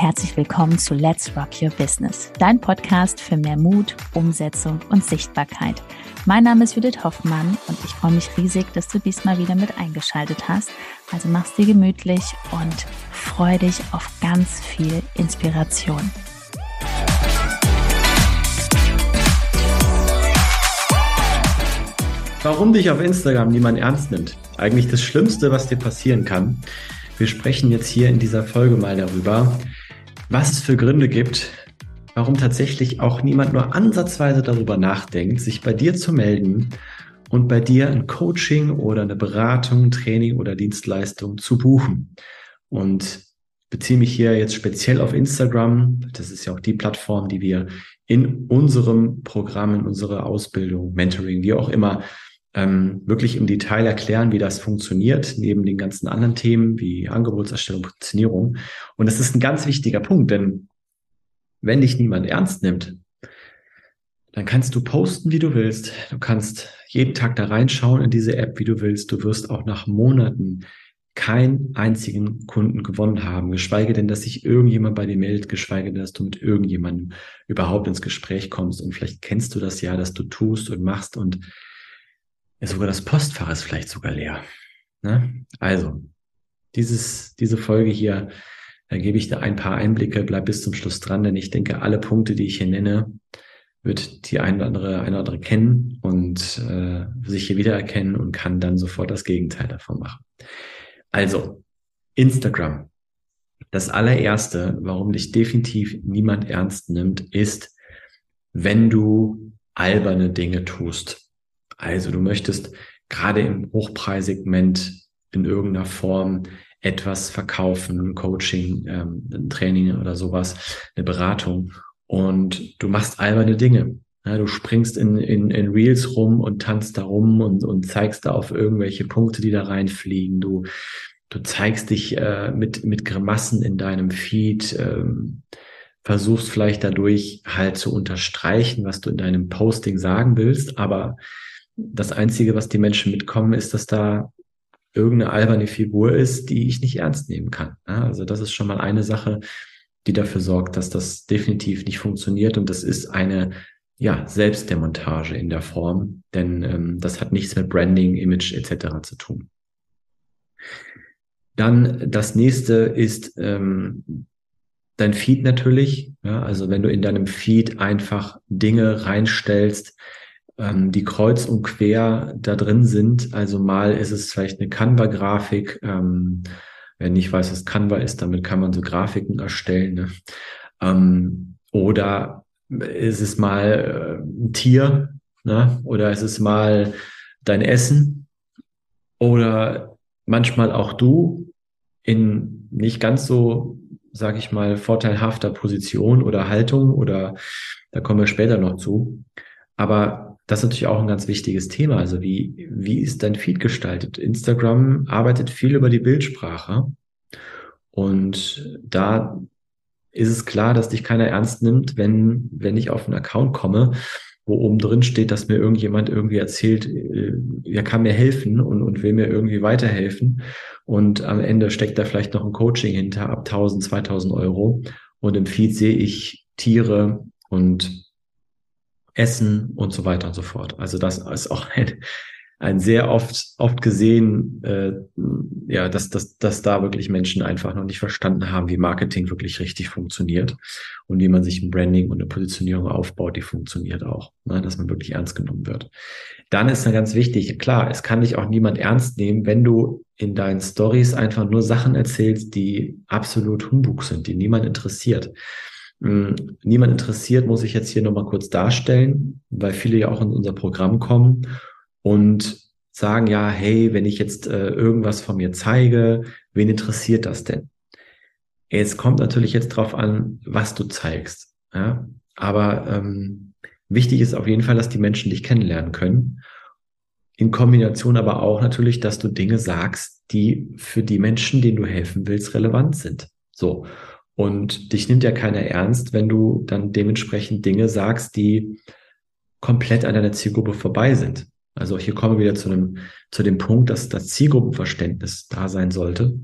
herzlich willkommen zu Let's Rock Your Business, dein Podcast für mehr Mut, Umsetzung und Sichtbarkeit. Mein Name ist Judith Hoffmann und ich freue mich riesig, dass du diesmal wieder mit eingeschaltet hast. Also mach's dir gemütlich und freu dich auf ganz viel Inspiration. Warum dich auf Instagram niemand ernst nimmt? Eigentlich das Schlimmste, was dir passieren kann. Wir sprechen jetzt hier in dieser Folge mal darüber, was es für Gründe gibt, warum tatsächlich auch niemand nur ansatzweise darüber nachdenkt, sich bei dir zu melden und bei dir ein Coaching oder eine Beratung, Training oder Dienstleistung zu buchen. Und beziehe mich hier jetzt speziell auf Instagram. Das ist ja auch die Plattform, die wir in unserem Programm, in unserer Ausbildung, Mentoring, wie auch immer ähm, wirklich im Detail erklären, wie das funktioniert, neben den ganzen anderen Themen wie Angebotserstellung, Positionierung. Und das ist ein ganz wichtiger Punkt, denn wenn dich niemand ernst nimmt, dann kannst du posten, wie du willst. Du kannst jeden Tag da reinschauen in diese App, wie du willst. Du wirst auch nach Monaten keinen einzigen Kunden gewonnen haben, geschweige denn, dass sich irgendjemand bei dir meldet, geschweige denn, dass du mit irgendjemandem überhaupt ins Gespräch kommst. Und vielleicht kennst du das ja, dass du tust und machst und sogar das Postfach ist vielleicht sogar leer. Ne? Also, dieses, diese Folge hier, da gebe ich dir ein paar Einblicke, bleib bis zum Schluss dran, denn ich denke, alle Punkte, die ich hier nenne, wird die ein oder andere, eine oder andere kennen und äh, sich hier wiedererkennen und kann dann sofort das Gegenteil davon machen. Also, Instagram. Das allererste, warum dich definitiv niemand ernst nimmt, ist, wenn du alberne Dinge tust. Also du möchtest gerade im Hochpreissegment in irgendeiner Form etwas verkaufen, ein Coaching, ähm, ein Training oder sowas, eine Beratung und du machst alberne Dinge. Ja, du springst in, in, in Reels rum und tanzt da rum und, und zeigst da auf irgendwelche Punkte, die da reinfliegen. Du, du zeigst dich äh, mit, mit Grimassen in deinem Feed, ähm, versuchst vielleicht dadurch halt zu unterstreichen, was du in deinem Posting sagen willst, aber das Einzige, was die Menschen mitkommen, ist, dass da irgendeine alberne Figur ist, die ich nicht ernst nehmen kann. Also das ist schon mal eine Sache, die dafür sorgt, dass das definitiv nicht funktioniert. Und das ist eine ja, Selbstdemontage in der Form, denn ähm, das hat nichts mit Branding, Image etc. zu tun. Dann das nächste ist ähm, dein Feed natürlich. Ja, also wenn du in deinem Feed einfach Dinge reinstellst, ähm, die kreuz und quer da drin sind. Also mal ist es vielleicht eine Canva-Grafik. Ähm, wer nicht weiß, was Canva ist, damit kann man so Grafiken erstellen. Ne? Ähm, oder ist es mal äh, ein Tier, ne? oder ist es mal dein Essen oder manchmal auch du in nicht ganz so, sage ich mal, vorteilhafter Position oder Haltung oder da kommen wir später noch zu. Aber das ist natürlich auch ein ganz wichtiges Thema. Also wie, wie ist dein Feed gestaltet? Instagram arbeitet viel über die Bildsprache. Und da ist es klar, dass dich keiner ernst nimmt, wenn, wenn ich auf einen Account komme, wo oben drin steht, dass mir irgendjemand irgendwie erzählt, äh, er kann mir helfen und, und will mir irgendwie weiterhelfen. Und am Ende steckt da vielleicht noch ein Coaching hinter ab 1000, 2000 Euro. Und im Feed sehe ich Tiere und Essen und so weiter und so fort. Also das ist auch ein, ein sehr oft, oft gesehen, äh, ja, dass, dass, dass da wirklich Menschen einfach noch nicht verstanden haben, wie Marketing wirklich richtig funktioniert und wie man sich ein Branding und eine Positionierung aufbaut, die funktioniert auch, ne, dass man wirklich ernst genommen wird. Dann ist dann ganz wichtig, klar, es kann dich auch niemand ernst nehmen, wenn du in deinen Stories einfach nur Sachen erzählst, die absolut Humbug sind, die niemand interessiert. Hm, niemand interessiert, muss ich jetzt hier nochmal kurz darstellen, weil viele ja auch in unser Programm kommen und sagen, ja, hey, wenn ich jetzt äh, irgendwas von mir zeige, wen interessiert das denn? Es kommt natürlich jetzt drauf an, was du zeigst. Ja? Aber ähm, wichtig ist auf jeden Fall, dass die Menschen dich kennenlernen können. In Kombination aber auch natürlich, dass du Dinge sagst, die für die Menschen, denen du helfen willst, relevant sind. So. Und dich nimmt ja keiner ernst, wenn du dann dementsprechend Dinge sagst, die komplett an deiner Zielgruppe vorbei sind. Also hier kommen wir wieder zu einem, zu dem Punkt, dass das Zielgruppenverständnis da sein sollte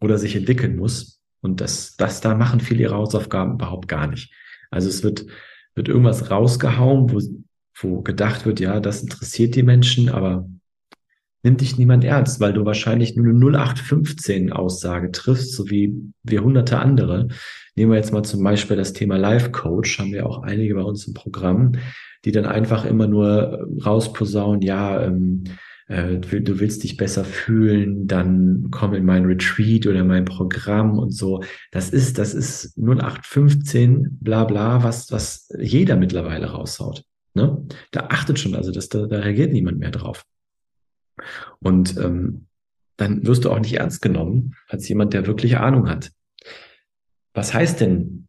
oder sich entwickeln muss. Und das, das da machen viele ihre Hausaufgaben überhaupt gar nicht. Also es wird, wird irgendwas rausgehauen, wo, wo gedacht wird, ja, das interessiert die Menschen, aber nimmt dich niemand ernst, weil du wahrscheinlich nur eine 0815 Aussage triffst, so wie wir hunderte andere. Nehmen wir jetzt mal zum Beispiel das Thema Life Coach, haben wir auch einige bei uns im Programm, die dann einfach immer nur rausposaunen, ja, ähm, äh, du willst dich besser fühlen, dann komm in mein Retreat oder mein Programm und so. Das ist, das ist 0815, bla bla, was, was jeder mittlerweile raushaut. Ne? Da achtet schon, also das, da, da reagiert niemand mehr drauf. Und ähm, dann wirst du auch nicht ernst genommen als jemand, der wirklich Ahnung hat. Was heißt denn,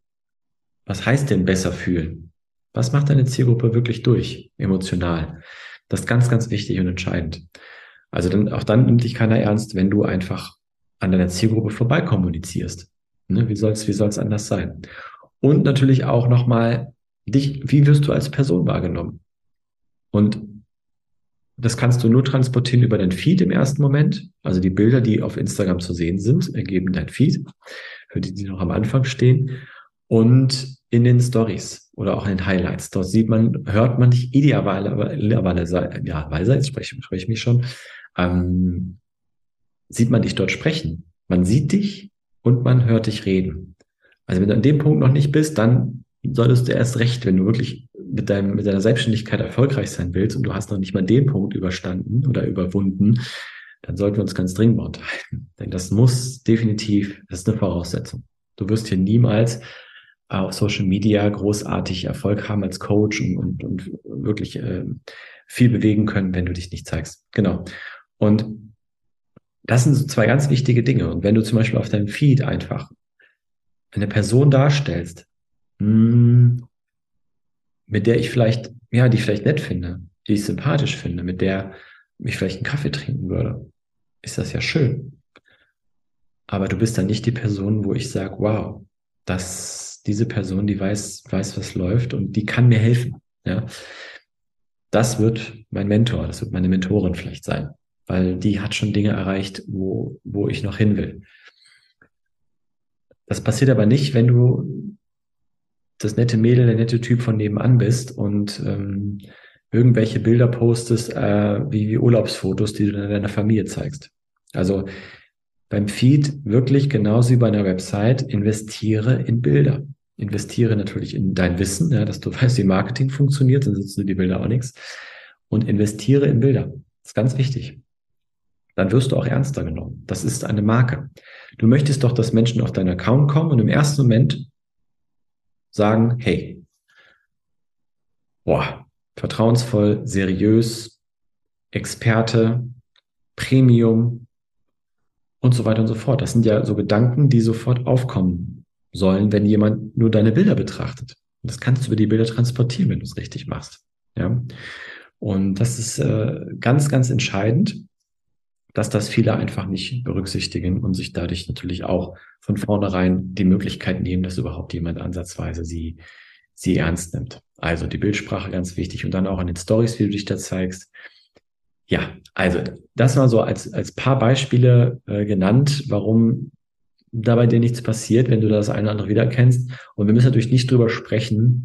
was heißt denn besser fühlen? Was macht deine Zielgruppe wirklich durch, emotional? Das ist ganz, ganz wichtig und entscheidend. Also dann, auch dann nimmt dich keiner ernst, wenn du einfach an deiner Zielgruppe vorbei kommunizierst. Ne? Wie soll es wie soll's anders sein? Und natürlich auch nochmal dich, wie wirst du als Person wahrgenommen? Und das kannst du nur transportieren über dein Feed im ersten Moment. Also die Bilder, die auf Instagram zu sehen sind, ergeben dein Feed, für die, die noch am Anfang stehen. Und in den Stories oder auch in den Highlights. Dort sieht man, hört man dich idealerweise, ja, weise, jetzt spreche, spreche ich mich schon, ähm, sieht man dich dort sprechen. Man sieht dich und man hört dich reden. Also wenn du an dem Punkt noch nicht bist, dann solltest du erst recht, wenn du wirklich mit, deinem, mit deiner Selbstständigkeit erfolgreich sein willst und du hast noch nicht mal den Punkt überstanden oder überwunden, dann sollten wir uns ganz dringend unterhalten. Denn das muss definitiv, das ist eine Voraussetzung. Du wirst hier niemals auf Social Media großartig Erfolg haben als Coach und, und, und wirklich äh, viel bewegen können, wenn du dich nicht zeigst. Genau. Und das sind so zwei ganz wichtige Dinge. Und wenn du zum Beispiel auf deinem Feed einfach eine Person darstellst, mit der ich vielleicht, ja, die ich vielleicht nett finde, die ich sympathisch finde, mit der ich vielleicht einen Kaffee trinken würde, ist das ja schön. Aber du bist dann nicht die Person, wo ich sage, wow, das, diese Person, die weiß, weiß, was läuft und die kann mir helfen. Ja. Das wird mein Mentor, das wird meine Mentorin vielleicht sein, weil die hat schon Dinge erreicht, wo, wo ich noch hin will. Das passiert aber nicht, wenn du das nette Mädel, der nette Typ von nebenan bist und ähm, irgendwelche Bilder postest, äh, wie, wie Urlaubsfotos, die du deiner Familie zeigst. Also beim Feed wirklich genauso wie bei einer Website, investiere in Bilder. Investiere natürlich in dein Wissen, ja, dass du weißt, wie Marketing funktioniert, sonst nützen dir die Bilder auch nichts. Und investiere in Bilder. Das ist ganz wichtig. Dann wirst du auch ernster genommen. Das ist eine Marke. Du möchtest doch, dass Menschen auf deinen Account kommen und im ersten Moment sagen, hey, boah, vertrauensvoll, seriös, Experte, Premium, und so weiter und so fort. Das sind ja so Gedanken, die sofort aufkommen sollen, wenn jemand nur deine Bilder betrachtet. Und das kannst du über die Bilder transportieren, wenn du es richtig machst. Ja. Und das ist äh, ganz, ganz entscheidend, dass das viele einfach nicht berücksichtigen und sich dadurch natürlich auch von vornherein die Möglichkeit nehmen, dass überhaupt jemand ansatzweise sie, sie ernst nimmt. Also die Bildsprache ganz wichtig und dann auch in den Stories, wie du dich da zeigst. Ja, also das war so als, als paar Beispiele äh, genannt, warum da bei dir nichts passiert, wenn du das eine oder andere wiedererkennst. Und wir müssen natürlich nicht drüber sprechen,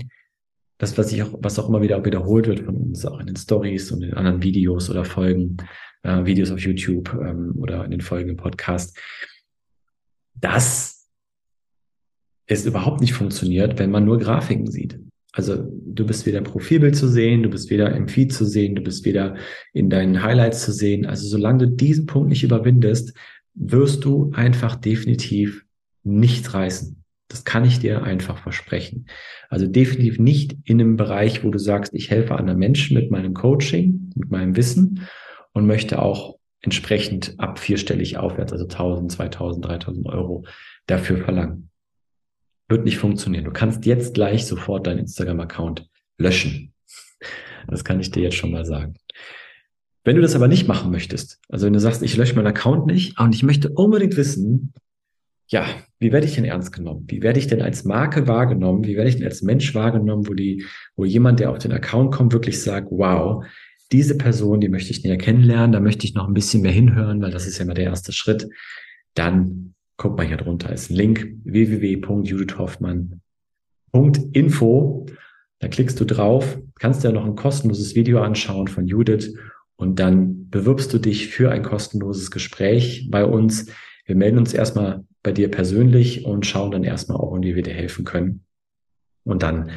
das, was ich auch, was auch immer wieder auch wiederholt wird von uns, auch in den Stories und in anderen Videos oder Folgen, äh, Videos auf YouTube ähm, oder in den Folgen im Podcast, dass es überhaupt nicht funktioniert, wenn man nur Grafiken sieht. Also du bist weder im Profilbild zu sehen, du bist weder im Feed zu sehen, du bist weder in deinen Highlights zu sehen. Also solange du diesen Punkt nicht überwindest, wirst du einfach definitiv nichts reißen. Das kann ich dir einfach versprechen. Also definitiv nicht in einem Bereich, wo du sagst, ich helfe anderen Menschen mit meinem Coaching, mit meinem Wissen und möchte auch entsprechend ab vierstellig aufwärts, also 1000, 2000, 3000 Euro dafür verlangen. Wird nicht funktionieren. Du kannst jetzt gleich sofort deinen Instagram-Account löschen. Das kann ich dir jetzt schon mal sagen. Wenn du das aber nicht machen möchtest, also wenn du sagst, ich lösche meinen Account nicht und ich möchte unbedingt wissen, ja, wie werde ich denn ernst genommen? Wie werde ich denn als Marke wahrgenommen? Wie werde ich denn als Mensch wahrgenommen, wo die, wo jemand, der auf den Account kommt, wirklich sagt, wow, diese Person, die möchte ich näher kennenlernen, da möchte ich noch ein bisschen mehr hinhören, weil das ist ja immer der erste Schritt. Dann Guck mal hier drunter ist ein Link www.judithhoffmann.info. Da klickst du drauf, kannst dir noch ein kostenloses Video anschauen von Judith und dann bewirbst du dich für ein kostenloses Gespräch bei uns. Wir melden uns erstmal bei dir persönlich und schauen dann erstmal auch, wie wir dir helfen können. Und dann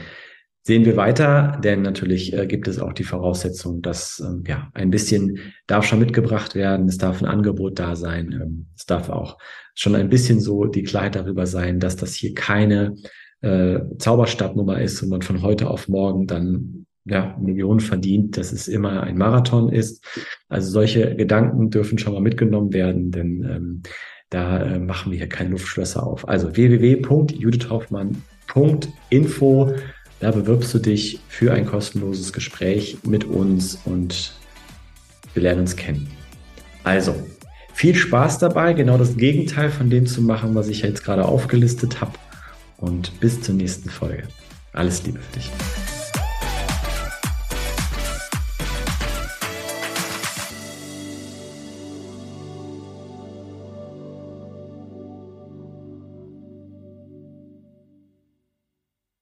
sehen wir weiter, denn natürlich äh, gibt es auch die Voraussetzung, dass ähm, ja ein bisschen darf schon mitgebracht werden, es darf ein Angebot da sein, ähm, es darf auch schon ein bisschen so die Klarheit darüber sein, dass das hier keine äh, Zauberstadtnummer ist und man von heute auf morgen dann ja Millionen verdient, dass es immer ein Marathon ist. Also solche Gedanken dürfen schon mal mitgenommen werden, denn ähm, da äh, machen wir hier keine Luftschlösser auf. Also www.judithhoffmann.info da bewirbst du dich für ein kostenloses Gespräch mit uns und wir lernen uns kennen. Also, viel Spaß dabei, genau das Gegenteil von dem zu machen, was ich jetzt gerade aufgelistet habe. Und bis zur nächsten Folge. Alles Liebe für dich.